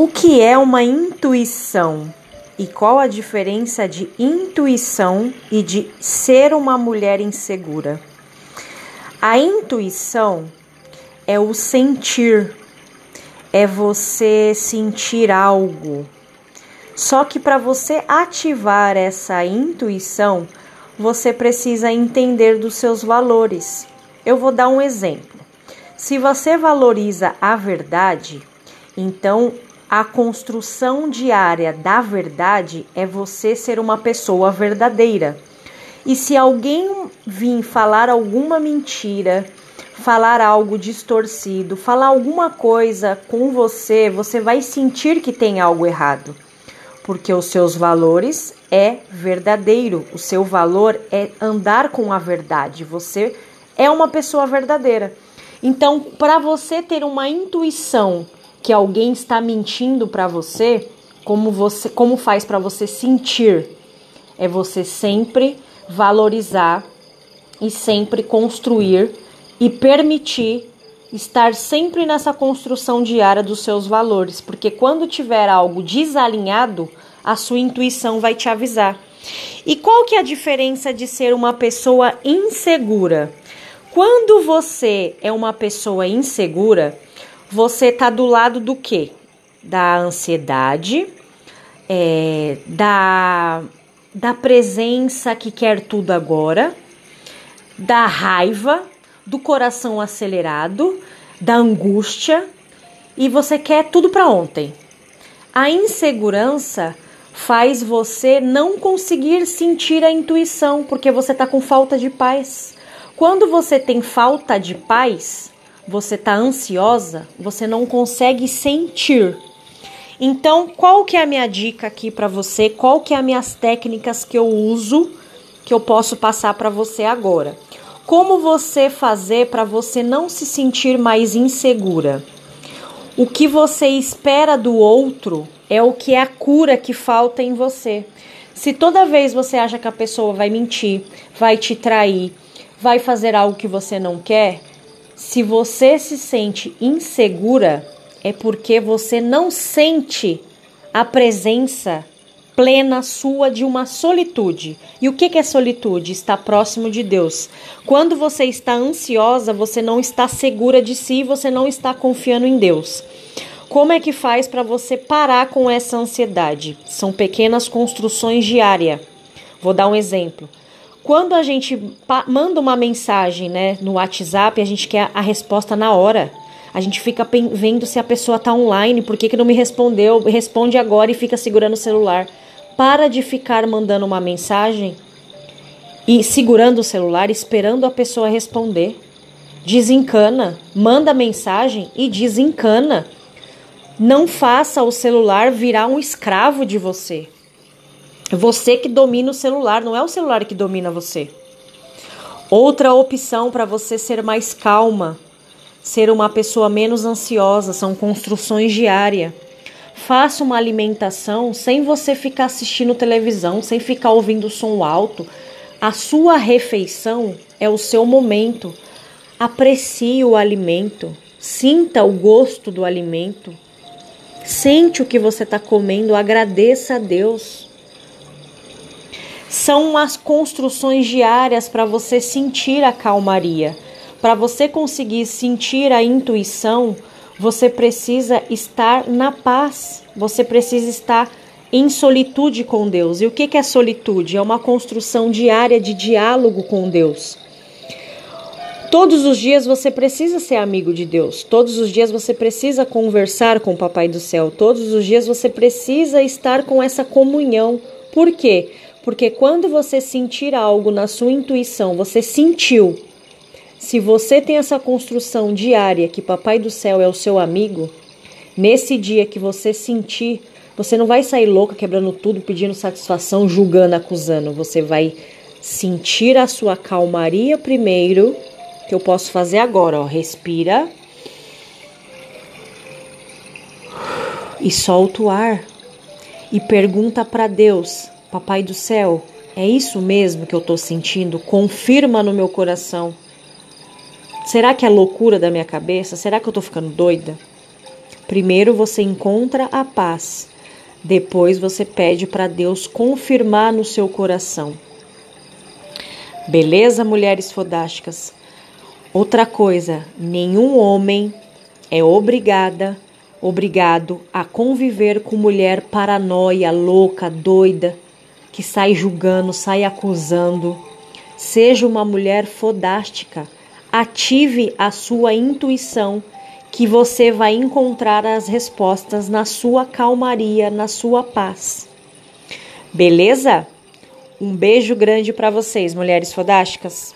O que é uma intuição? E qual a diferença de intuição e de ser uma mulher insegura? A intuição é o sentir, é você sentir algo. Só que para você ativar essa intuição, você precisa entender dos seus valores. Eu vou dar um exemplo. Se você valoriza a verdade, então a construção diária da verdade é você ser uma pessoa verdadeira. E se alguém vir falar alguma mentira, falar algo distorcido, falar alguma coisa com você, você vai sentir que tem algo errado. Porque os seus valores é verdadeiro, o seu valor é andar com a verdade. Você é uma pessoa verdadeira. Então, para você ter uma intuição que alguém está mentindo para você, como você como faz para você sentir? É você sempre valorizar e sempre construir e permitir estar sempre nessa construção diária dos seus valores, porque quando tiver algo desalinhado, a sua intuição vai te avisar. E qual que é a diferença de ser uma pessoa insegura? Quando você é uma pessoa insegura, você tá do lado do quê? Da ansiedade, é, da, da presença que quer tudo agora, da raiva, do coração acelerado, da angústia e você quer tudo para ontem. A insegurança faz você não conseguir sentir a intuição porque você tá com falta de paz. Quando você tem falta de paz, você está ansiosa, você não consegue sentir. Então, qual que é a minha dica aqui para você? Qual que é as minhas técnicas que eu uso que eu posso passar para você agora? Como você fazer para você não se sentir mais insegura? O que você espera do outro é o que é a cura que falta em você. Se toda vez você acha que a pessoa vai mentir, vai te trair, vai fazer algo que você não quer, se você se sente insegura, é porque você não sente a presença plena sua de uma solitude. E o que é solitude? Estar próximo de Deus. Quando você está ansiosa, você não está segura de si, você não está confiando em Deus. Como é que faz para você parar com essa ansiedade? São pequenas construções diárias. Vou dar um exemplo. Quando a gente manda uma mensagem né, no WhatsApp, a gente quer a resposta na hora. A gente fica vendo se a pessoa está online, por que, que não me respondeu, responde agora e fica segurando o celular. Para de ficar mandando uma mensagem e segurando o celular, esperando a pessoa responder. Desencana, manda mensagem e desencana. Não faça o celular virar um escravo de você. Você que domina o celular, não é o celular que domina você. Outra opção para você ser mais calma, ser uma pessoa menos ansiosa, são construções diárias. Faça uma alimentação sem você ficar assistindo televisão, sem ficar ouvindo som alto. A sua refeição é o seu momento. Aprecie o alimento, sinta o gosto do alimento, sente o que você está comendo, agradeça a Deus são as construções diárias para você sentir a calmaria. Para você conseguir sentir a intuição, você precisa estar na paz, você precisa estar em solitude com Deus. E o que é solitude? É uma construção diária de diálogo com Deus. Todos os dias você precisa ser amigo de Deus. Todos os dias você precisa conversar com o Papai do Céu. Todos os dias você precisa estar com essa comunhão. Por quê? Porque quando você sentir algo na sua intuição, você sentiu. Se você tem essa construção diária que Papai do Céu é o seu amigo, nesse dia que você sentir, você não vai sair louca quebrando tudo, pedindo satisfação, julgando, acusando. Você vai sentir a sua calmaria primeiro, que eu posso fazer agora, ó. Respira. E solta o ar. E pergunta para Deus: Papai do céu, é isso mesmo que eu estou sentindo? Confirma no meu coração. Será que é loucura da minha cabeça? Será que eu estou ficando doida? Primeiro você encontra a paz, depois você pede para Deus confirmar no seu coração. Beleza, mulheres fodásticas? Outra coisa, nenhum homem é obrigada, obrigado a conviver com mulher paranoia, louca, doida, que sai julgando, sai acusando. Seja uma mulher fodástica. Ative a sua intuição que você vai encontrar as respostas na sua calmaria, na sua paz. Beleza? Um beijo grande para vocês, mulheres fodásticas.